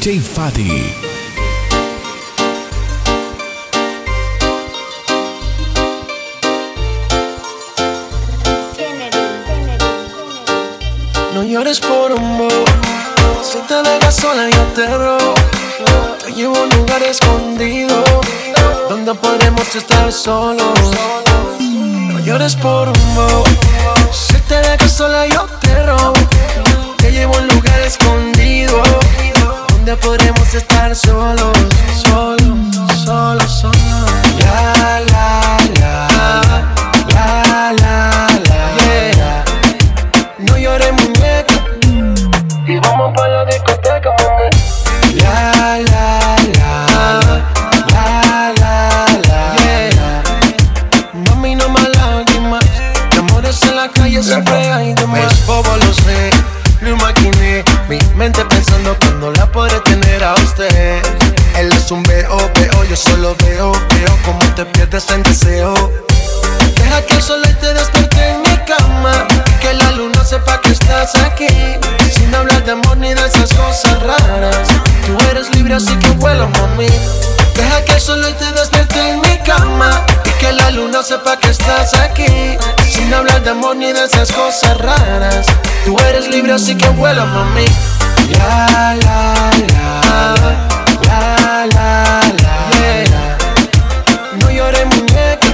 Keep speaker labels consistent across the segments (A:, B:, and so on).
A: DJ.
B: No llores por bo Si te dejas sola yo te robo. Te llevo a un lugar escondido Donde podremos estar solos. No llores por un bo Si te dejas sola yo te robo. Te llevo a un lugar escondido Donde podremos estar solos Solos, solos, solos Sin hablar de amor ni de esas cosas raras Tú eres libre así que vuela mami La la la La la la yeah. No llores muñeca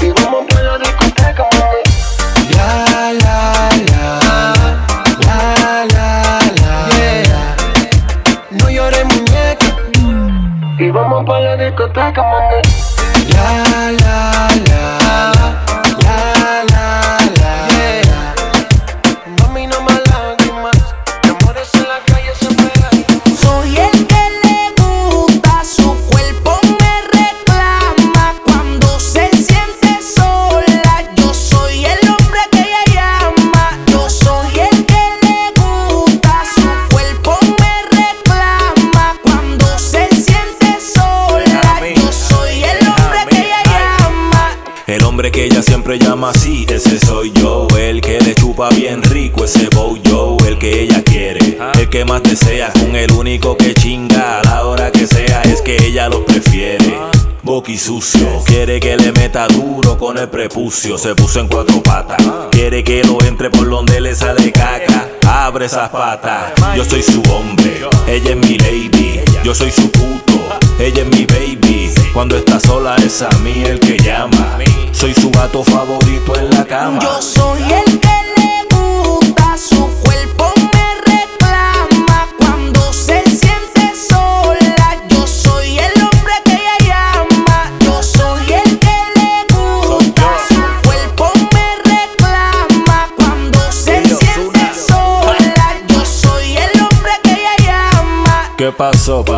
B: y vamos pa' la discoteca, mami. La, la, la, la, la, la, yeah. No llores, muñeca. Y vamos pa' la discoteca, mami. La, la, la, siempre
C: llama
D: así, ese soy yo. El que le chupa bien rico, ese bow yo. El que ella quiere, el que más desea. Con el único que chinga a la hora que sea, es que ella lo prefiere. Boqui sucio, quiere que le meta duro con el prepucio. Se puso en cuatro patas, quiere que lo entre por donde le sale caca. Abre esas patas, yo soy su hombre, ella es mi lady. Yo soy su puto, ella es mi baby. Cuando está sola es a mí el que llama. Soy su gato favorito en la cama.
C: Yo soy el que le gusta, su cuerpo me reclama cuando se siente sola. Yo soy el hombre que ella llama. Yo soy el que le gusta, su cuerpo me reclama cuando se siente sola. Yo soy el hombre que ella llama.
D: ¿Qué pasó la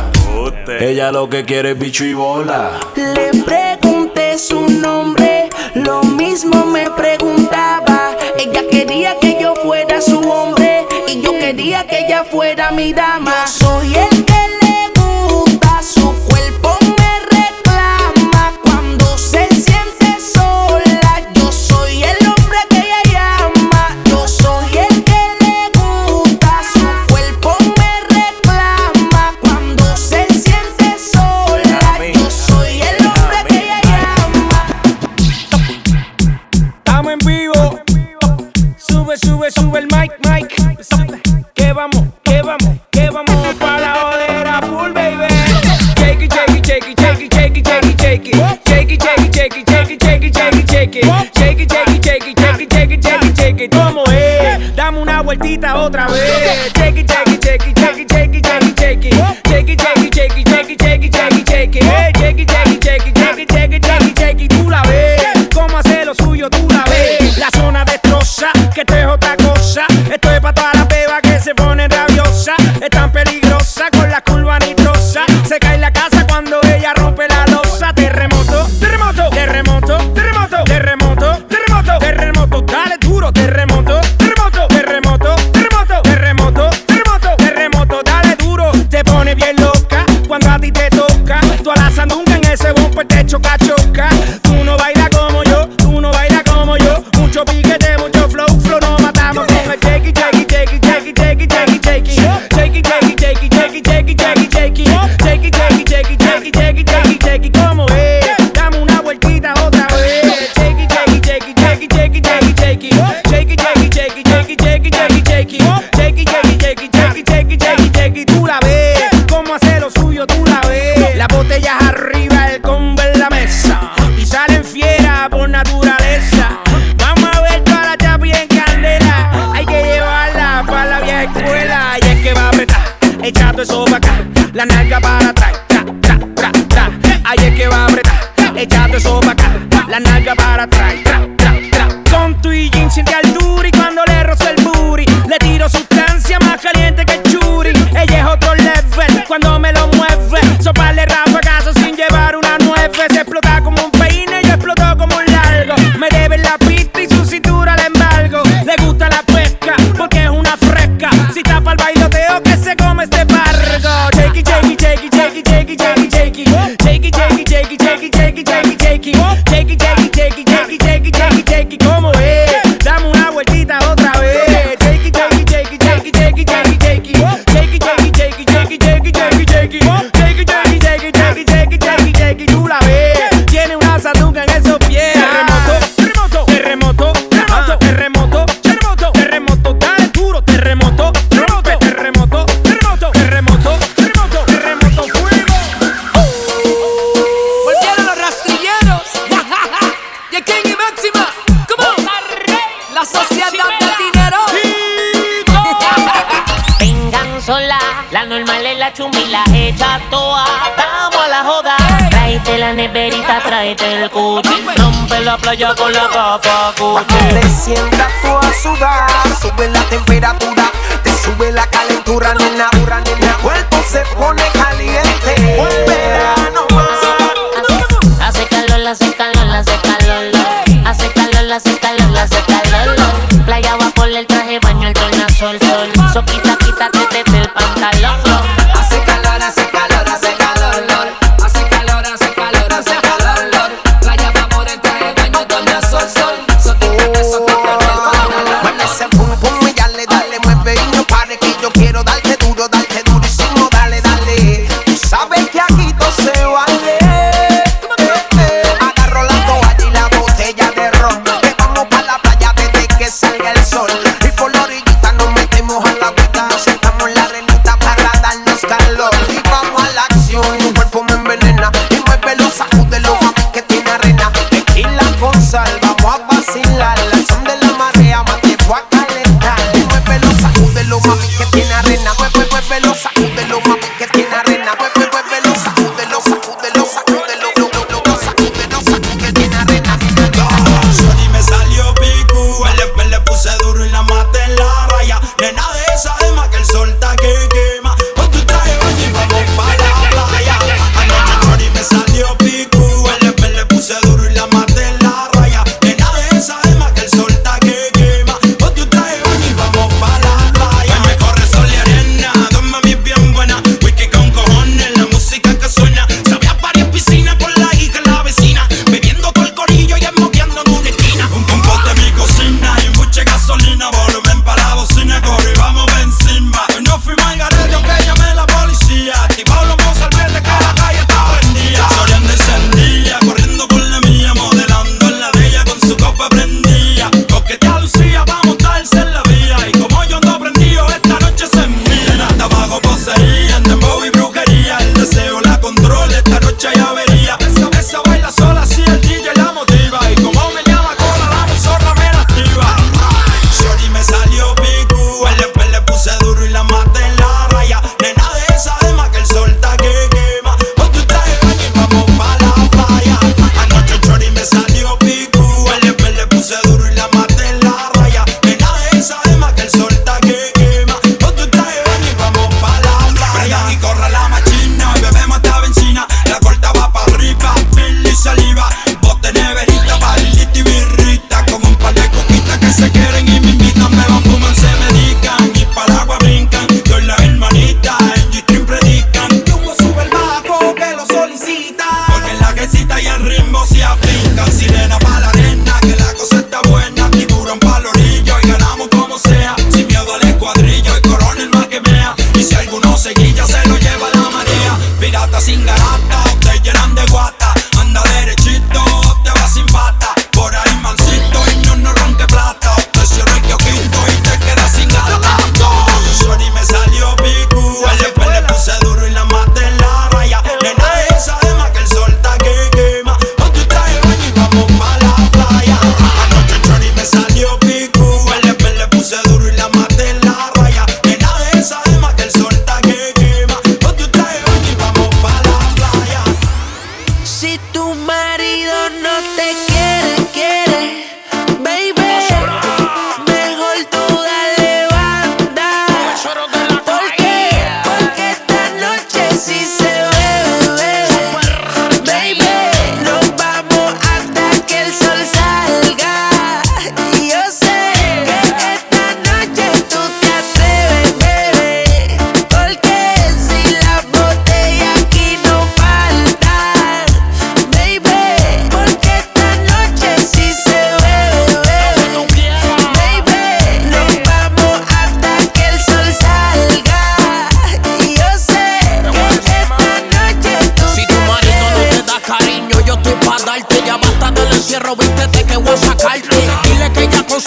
D: Ella lo que quiere es bicho y bola.
C: Le pregunté su nombre, lo mismo me preguntaba. Ella quería que yo fuera su hombre y yo quería que ella fuera mi dama. Soy el
E: vueltita otra vez. Shake it, shake it, shake
A: playa con la papa Cuando
F: te sientas tú a sudar.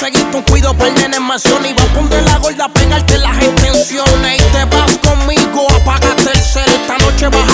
G: conseguir un
H: cuido pues por nene mansión. Y va a poner la gorda, pegarte las intenciones. Y te vas conmigo, apágate el cel. Esta noche vas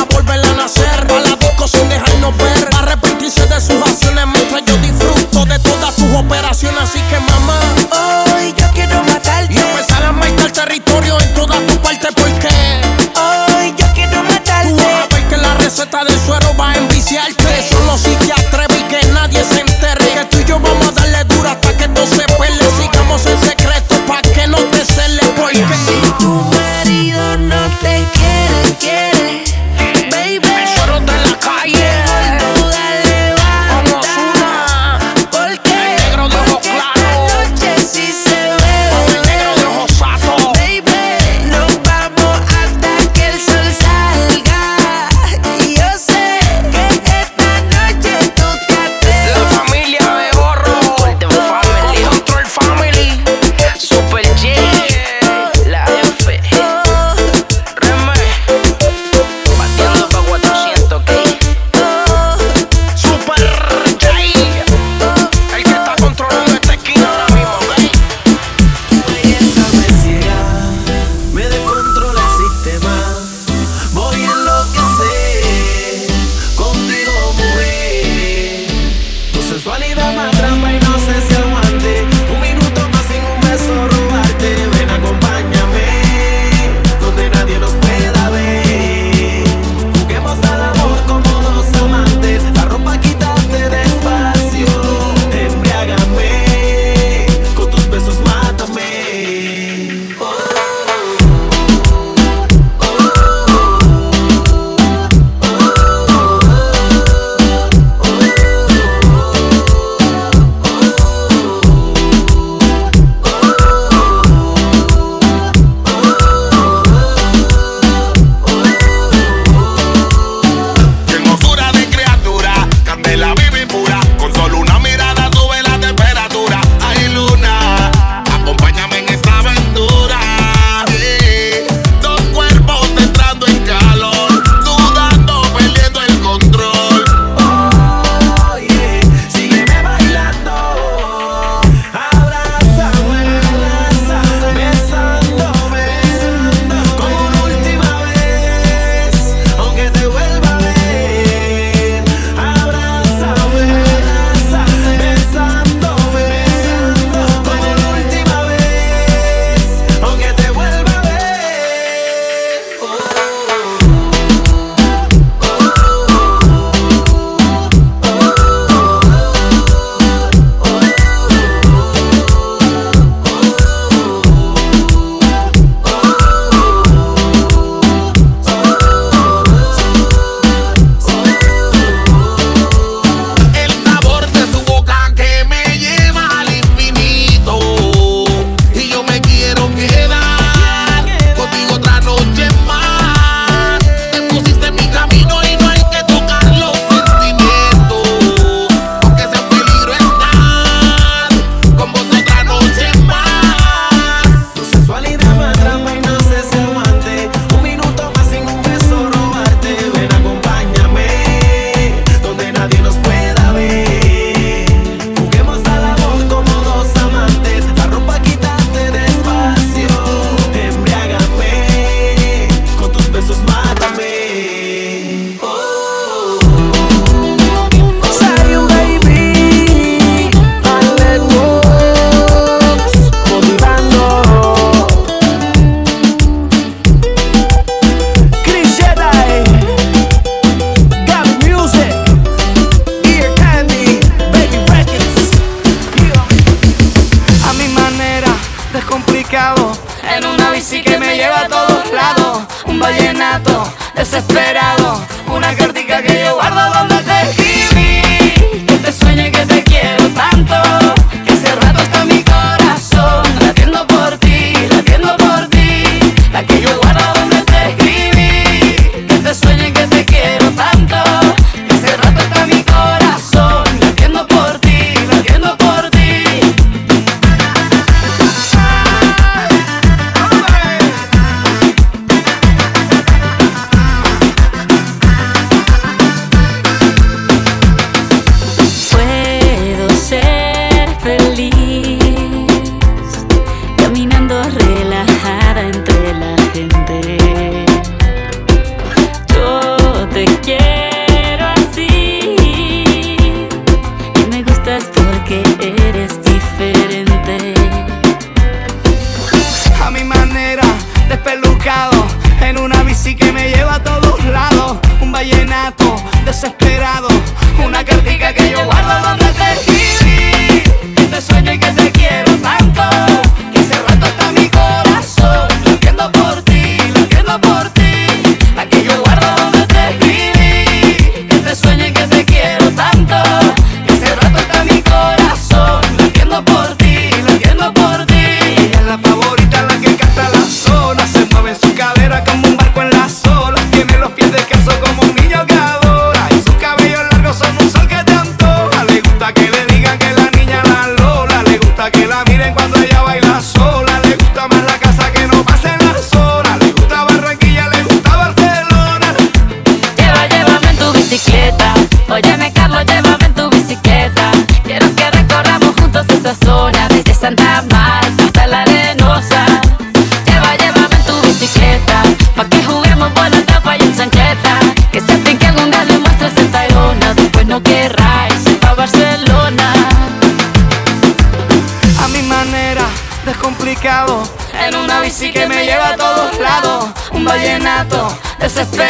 I: desesperado.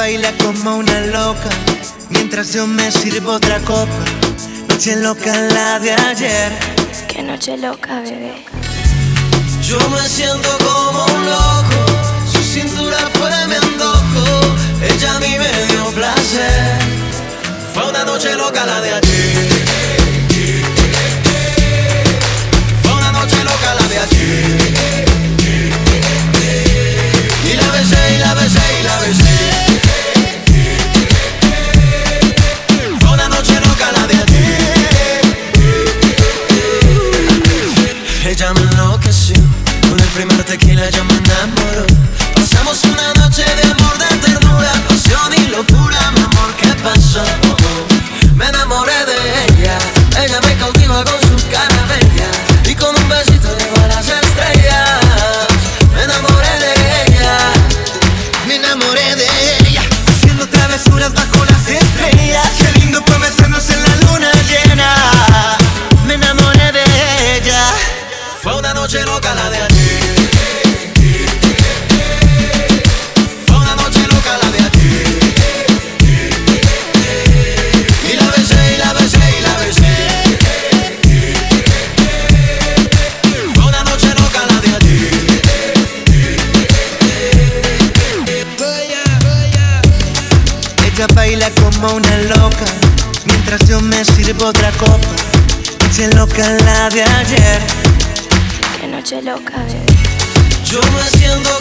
J: baila como una loca Mientras yo me sirvo otra copa. Noche loca la de ayer.
K: Qué noche loca, bebé.
J: Yo me siento como un loco Su cintura fue mi antojo Ella a mí me dio placer. Fue una noche loca la de ayer. Fue una noche loca la de ayer. Y la besé, y la besé, y la besé. Primero tequila, yo de ayer.
K: Qué noche loca, bebé.
J: Yo me siento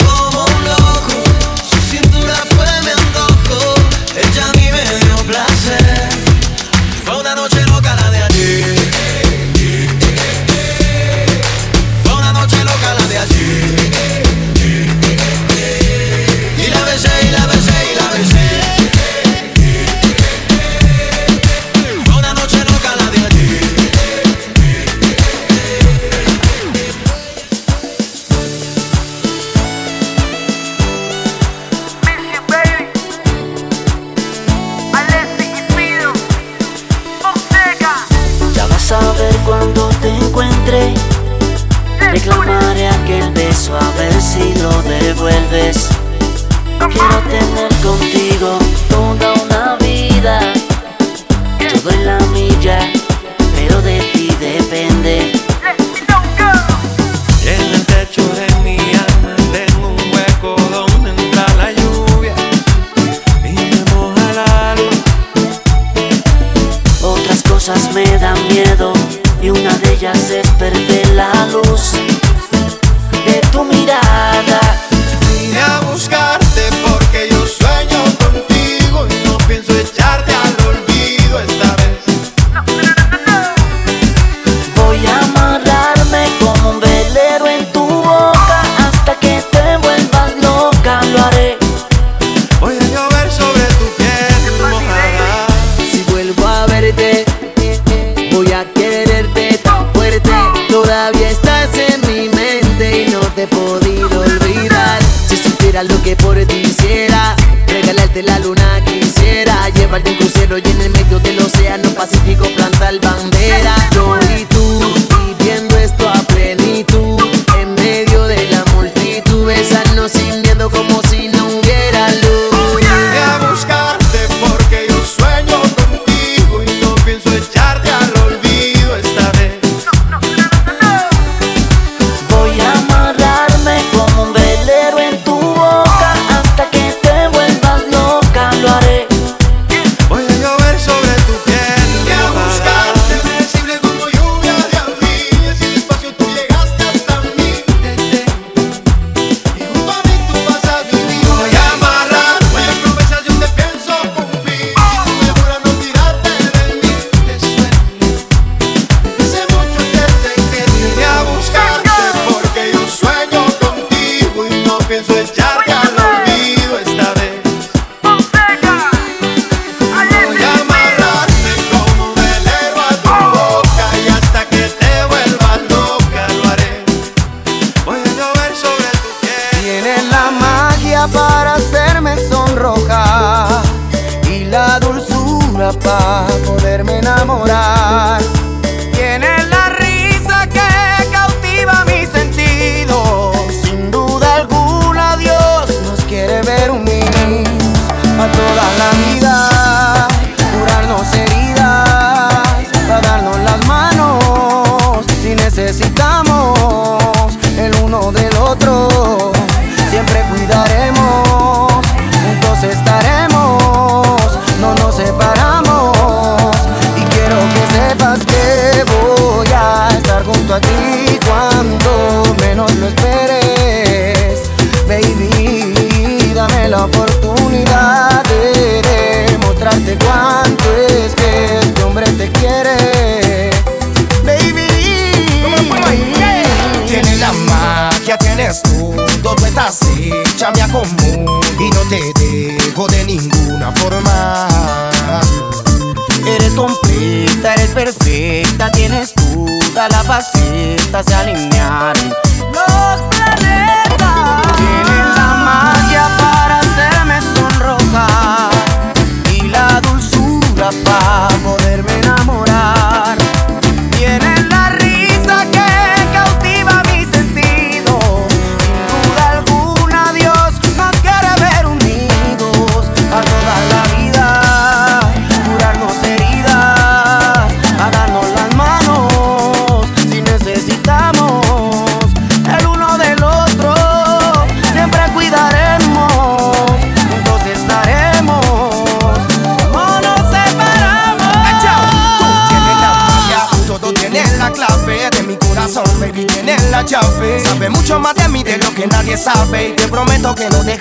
L: más.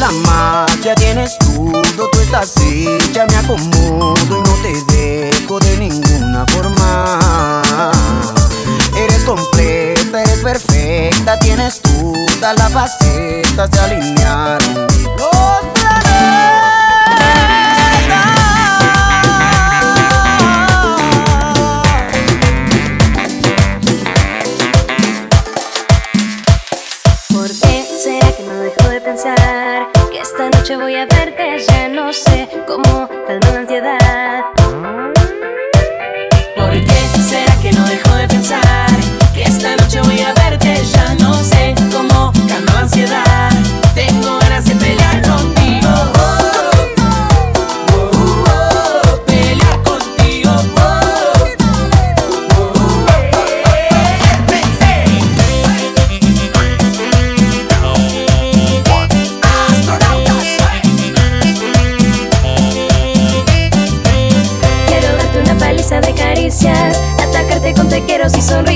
M: la marcha tienes todo, tú estás hecha, me acomodo y no te dejo de ninguna forma. Eres completa, eres perfecta, tienes
C: todas las facetas de alinear noche voy a
K: ver si sonríes.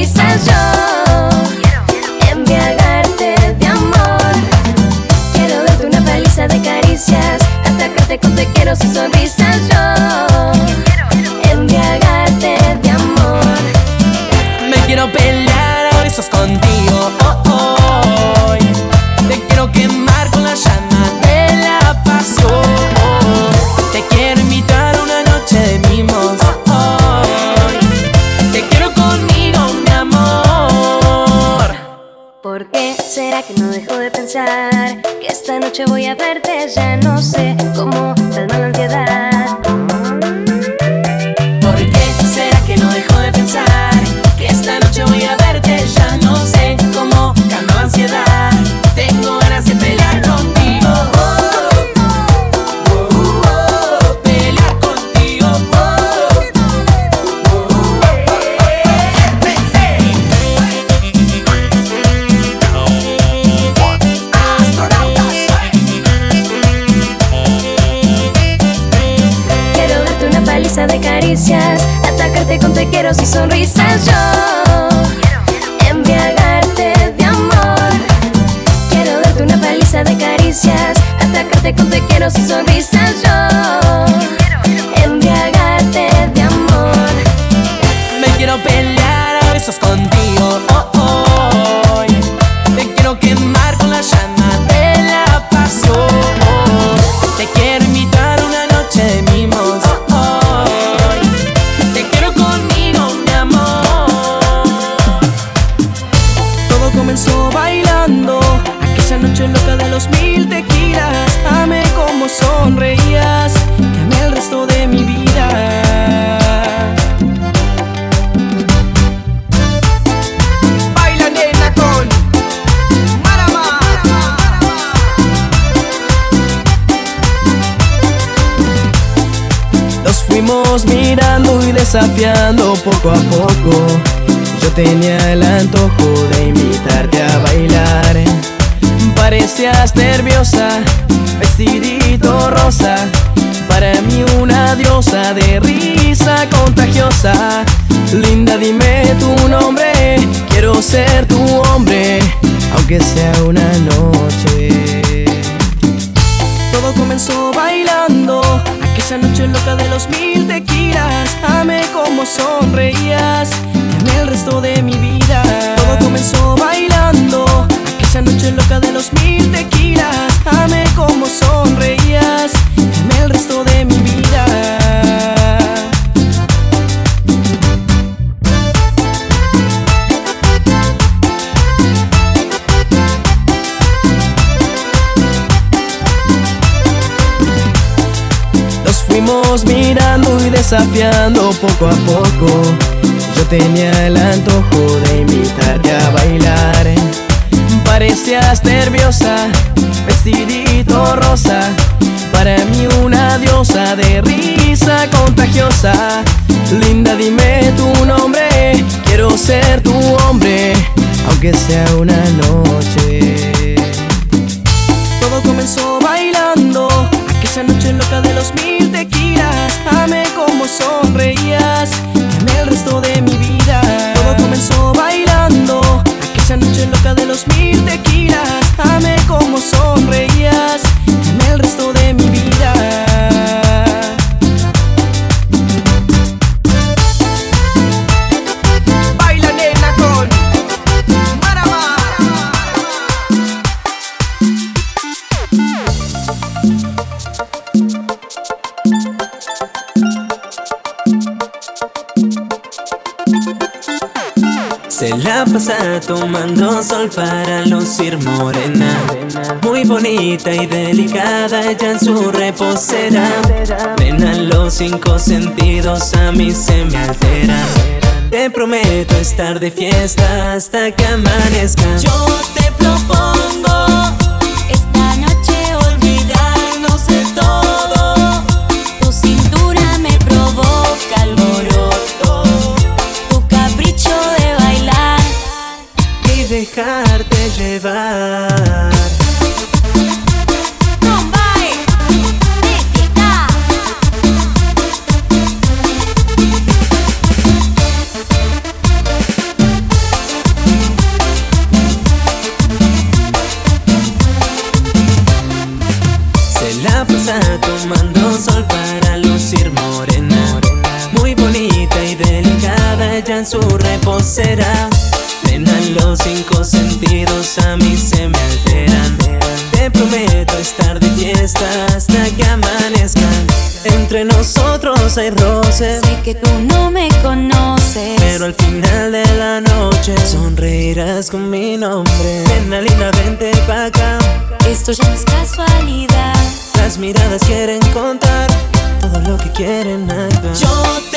K: Comenzó bailando. Aquella noche loca de los mil tequilas. Amé como sonreías. Que amé el resto de mi vida. Nos fuimos mirando y desafiando poco a poco. Tenía el antojo de invitarte a bailar. Parecías nerviosa, vestidito rosa. Para mí una diosa de risa contagiosa. Linda, dime tu nombre. Quiero ser tu hombre, aunque sea una noche. Todo comenzó bailando Aquella noche loca de los mil tequilas. Amé como sonreías Te amé el resto de mi vida. Todo comenzó bailando Aquella noche loca de los mil tequilas. Amé como sonreías Te amé el resto de mi vida desafiando poco a poco. Yo tenía el antojo de invitarte a bailar. Parecías nerviosa, vestidito rosa. Para mí una diosa de risa contagiosa. Linda, dime tu nombre. Quiero ser tu hombre, aunque sea una noche. Todo comenzó bailando Aquella noche loca de los Amé como sonreías amé el resto de mi vida. Todo comenzó
N: sol para lucir morena. Muy bonita y delicada ella en su reposera. Nena, los cinco sentidos a mí se me alteran. Te prometo estar de fiesta hasta que amanezca.
K: Yo te propongo
N: con mi nombre. Nena vente pa' acá.
K: Esto ya no es casualidad.
N: Las miradas quieren contar todo lo que quieren hablar.
K: Yo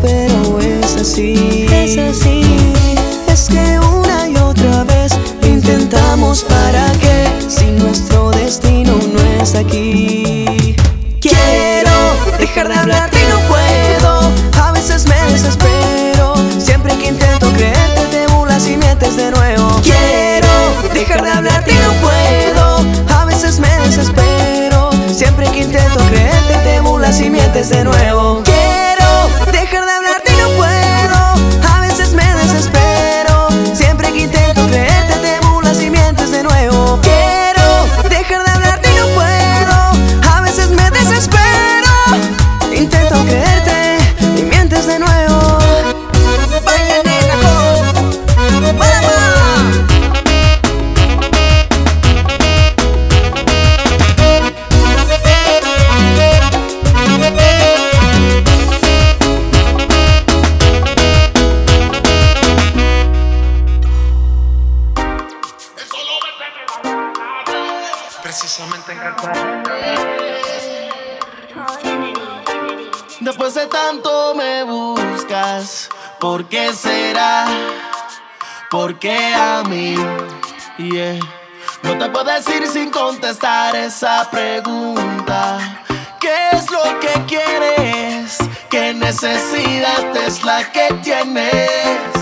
O: pero es así. Es así. Es que una y otra vez intentamos para que si nuestro destino no es aquí. Quiero dejar de hablarte y no puedo. A veces me desespero. Siempre que intento creerte te burlas y mientes de nuevo. Quiero dejar de hablarte y no puedo. A veces me desespero. Siempre que intento creerte te burlas y mientes de nuevo.
L: necesidad es la que tienes.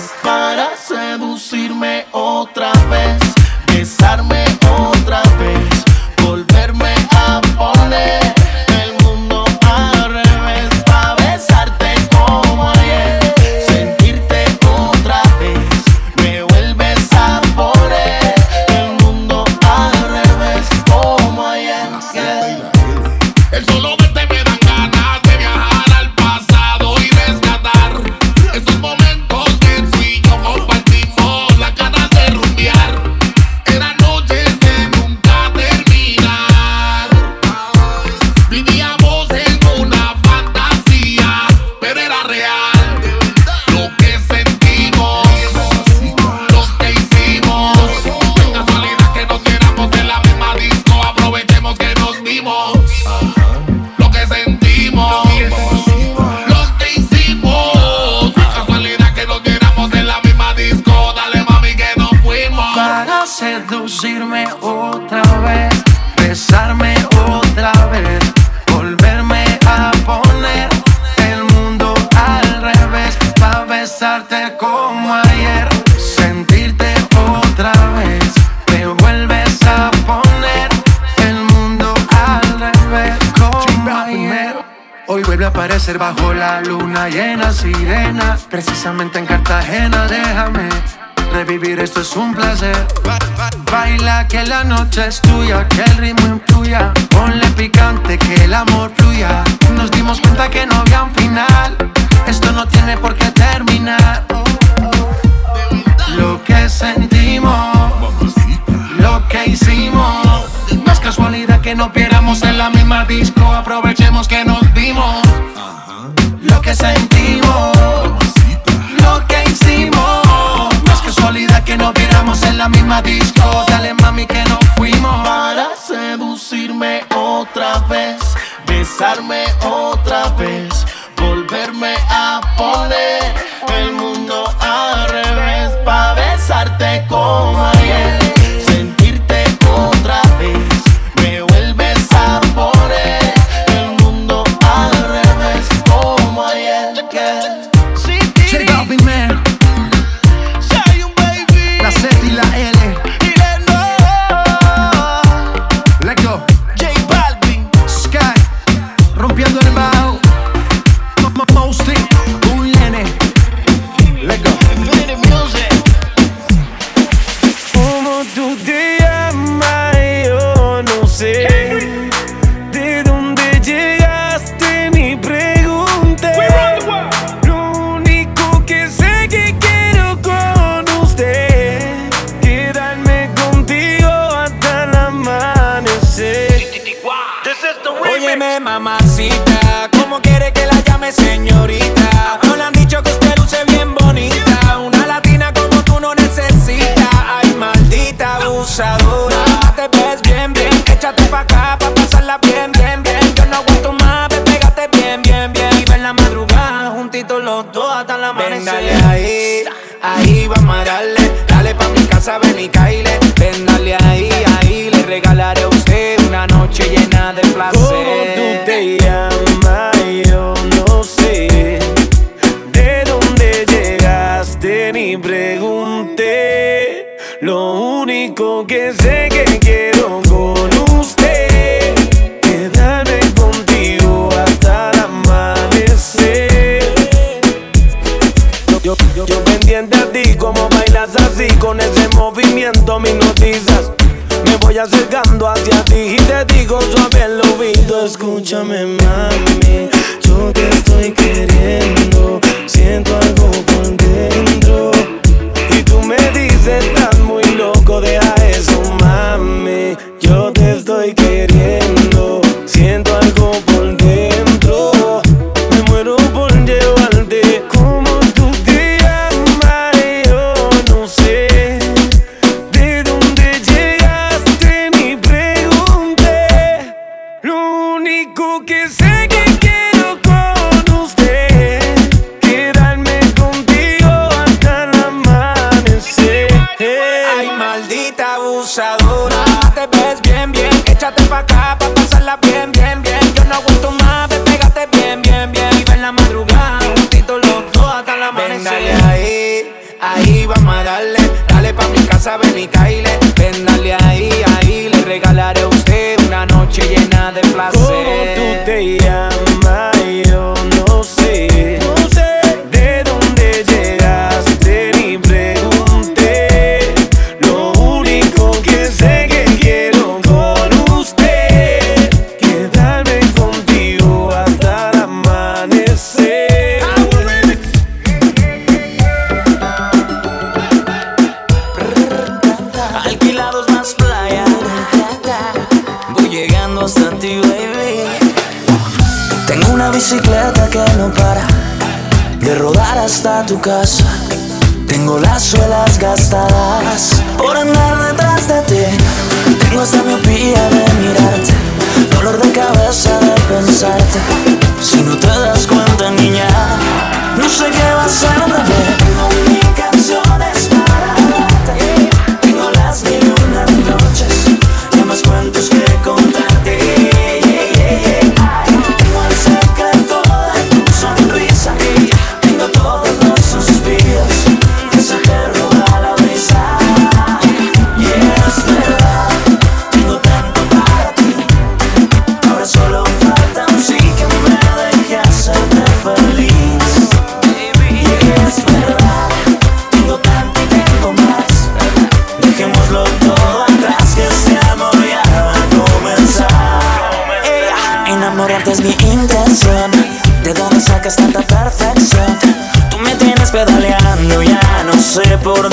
B: Por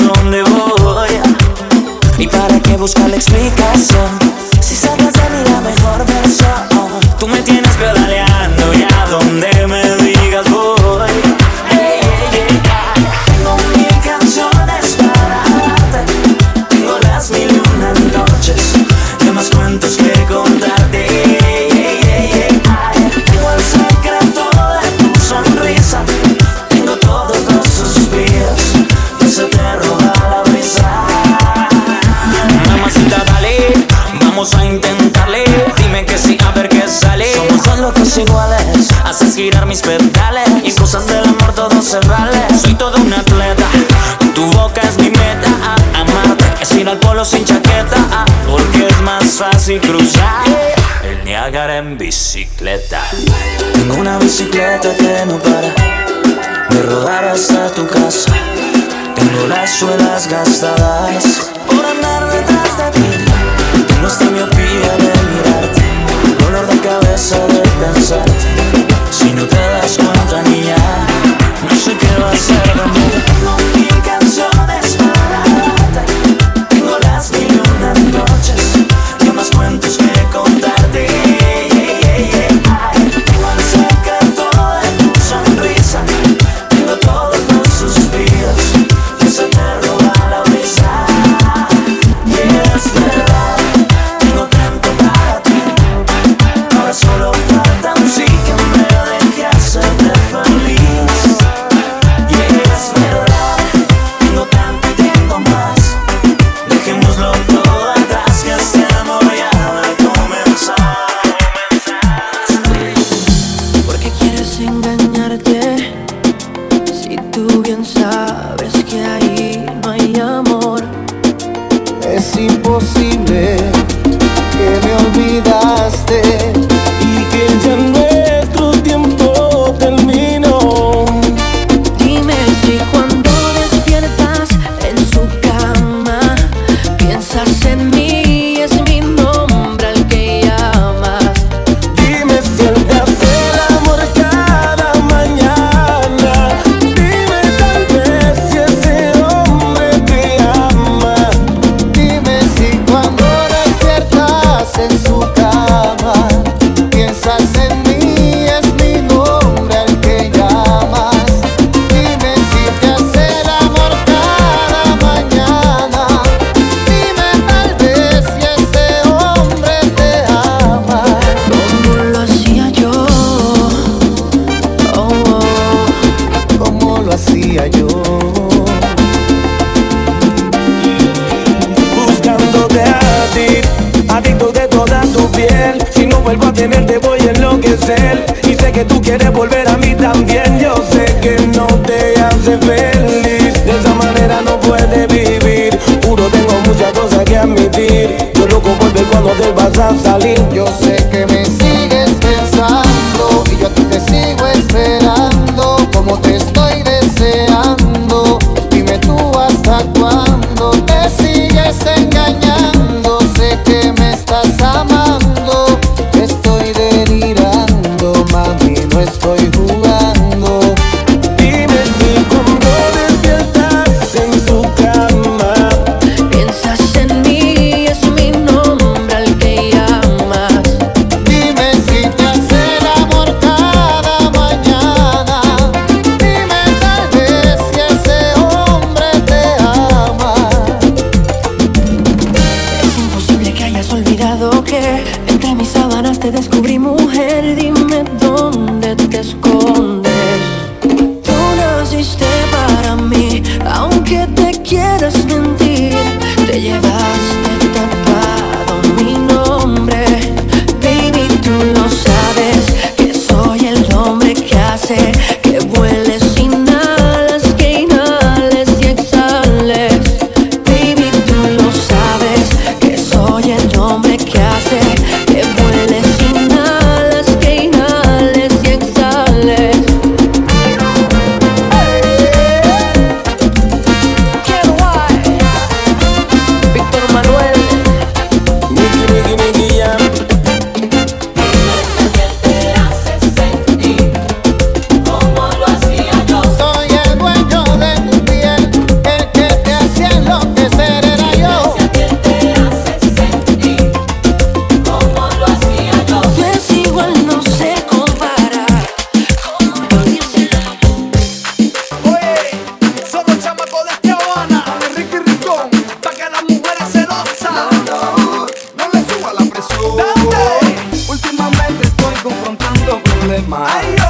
P: my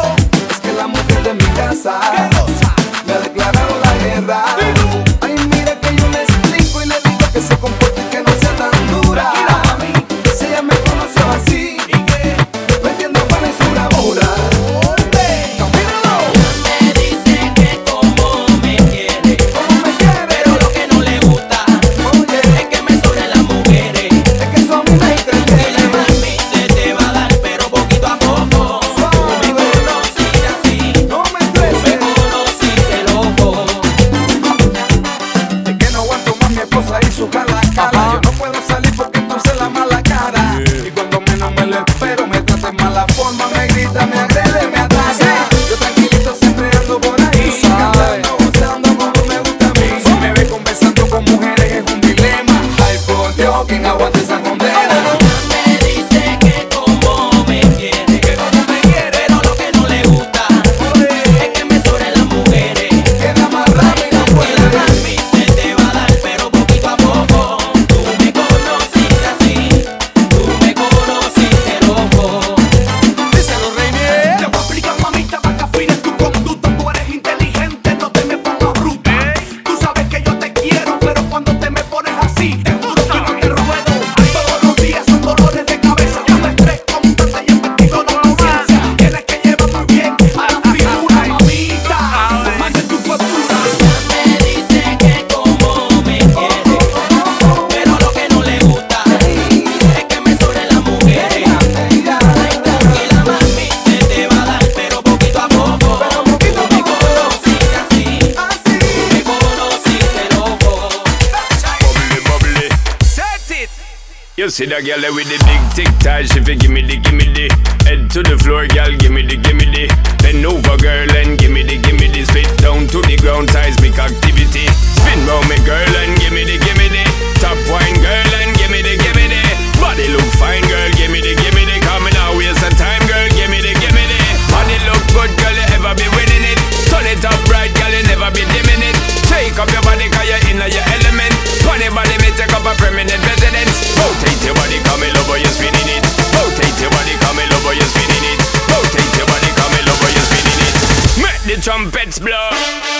P: see that girl there with the big tic tac, she fi gimme the gimme the Head to the floor, girl, gimme the gimme the Bend over, girl, and gimme the gimme the Spit down to the ground, seismic activity Spin round me, girl, and gimme the gimme the Top wine, girl, and gimme the gimme the Body look fine, girl, gimme the gimme the Coming out, waste some time, girl, gimme the gimme the Body look good, girl, you ever be winning it Turn it up right, girl, you never be dimming it Shake up your body, cause you're in your element Funny body, me take up a permanent Rotate your body, come it. Rotate your body, come it. Make the trumpets blow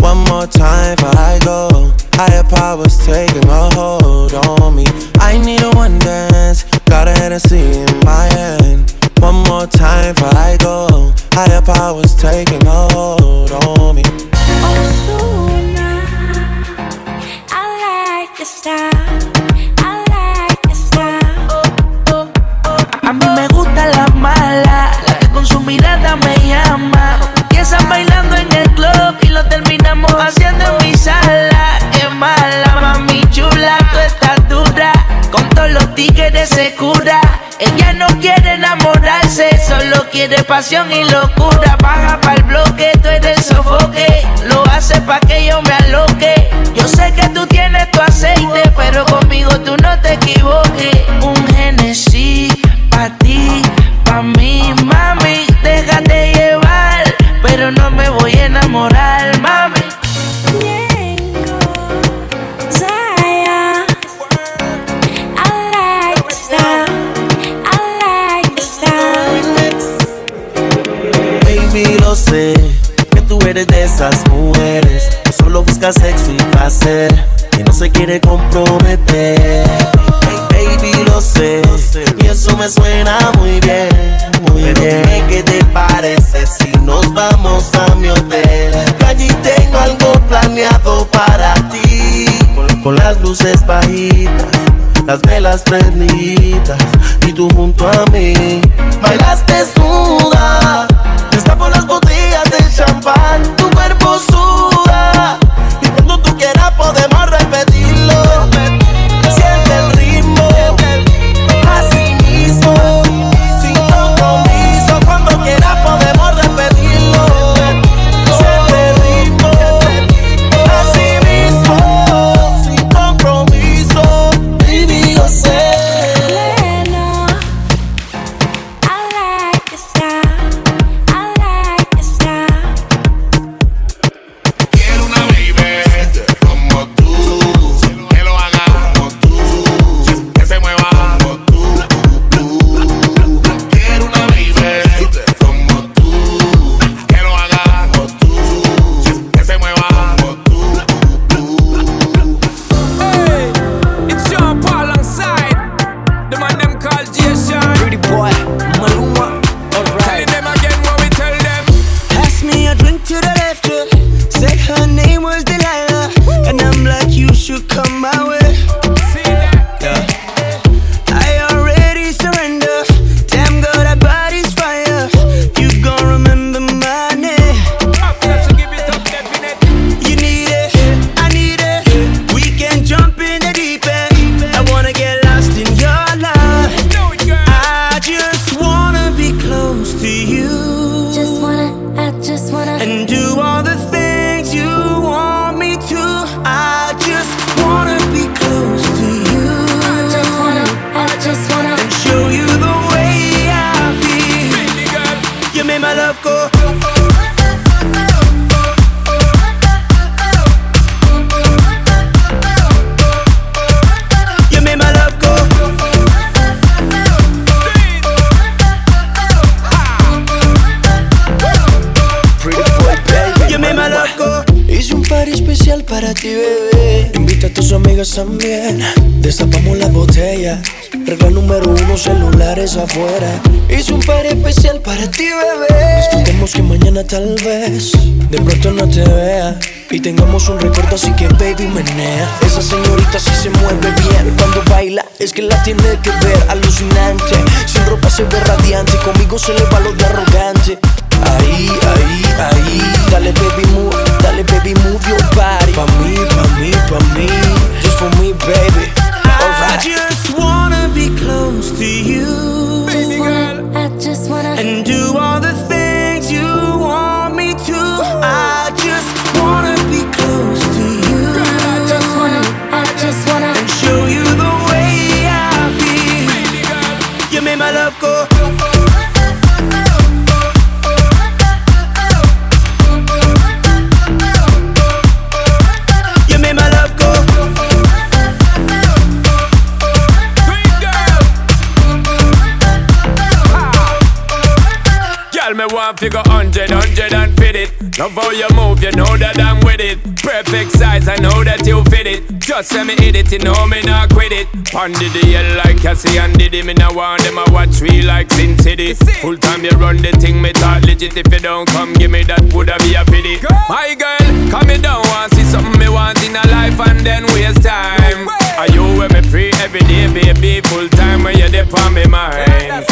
L: One more time before I go. Higher powers taking a hold on me. I need a one dance. Got a Hennessy in my hand. One more time before I go. Higher powers taking a hold on me.
Q: Oh, so I like your style.
C: Quiere pasión y locura. Baja pa'l bloque, tú eres el sofoque. Lo hace pa' que yo me aloque. Yo sé que tú tienes tu aceite, pero conmigo tú no te equivoques.
L: Quiere comprometer. Hey, baby, lo sé, y eso me suena muy bien, muy bien. Dime qué te parece si
I: nos vamos a mi hotel. Que allí tengo algo planeado para ti. Con, con las luces bajitas, las velas prendidas y tú junto a mí. Bailas desnuda, por las
R: afuera. Hice un party especial para ti, bebé. Disfrutemos que mañana tal vez de pronto no te vea. Y tengamos un recuerdo, así que baby menea. Esa señorita sí se mueve bien. Cuando baila, es que la tiene que ver. Alucinante. Sin ropa se ve radiante. Conmigo se le va lo de arrogante. Ahí, ahí, ahí. Dale baby move, dale baby move your body. Pa' mí, pa' mí, pa' mí.
S: Love
E: how you move, you know that I'm with it. Perfect size, I know that you fit it. Just let me hit it, you know me not quit it. Pondy the hell like Cassie and Diddy, me now want them I watch we like Sin City. Full time you run the thing, me talk legit. If you don't come, give me that woulda be a pity. Girl. My girl, come me down, want see something me want in a life and then waste time. Are you with me free every day, baby? Full time when you're there for me mind.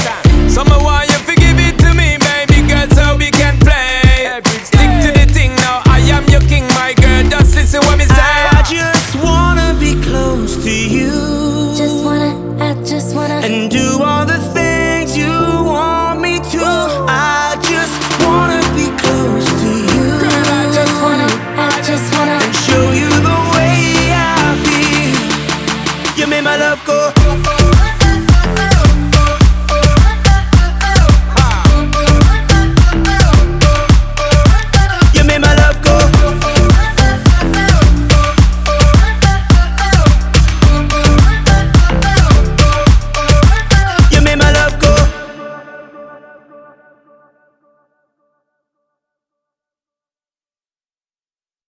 E: Some want
I: you forgive it to me, baby girl, so we can play. Stick to the thing now. I am your king, my girl. Just listen what me say. I just wanna be close to you. Just
Q: wanna, I just wanna.
I: And do all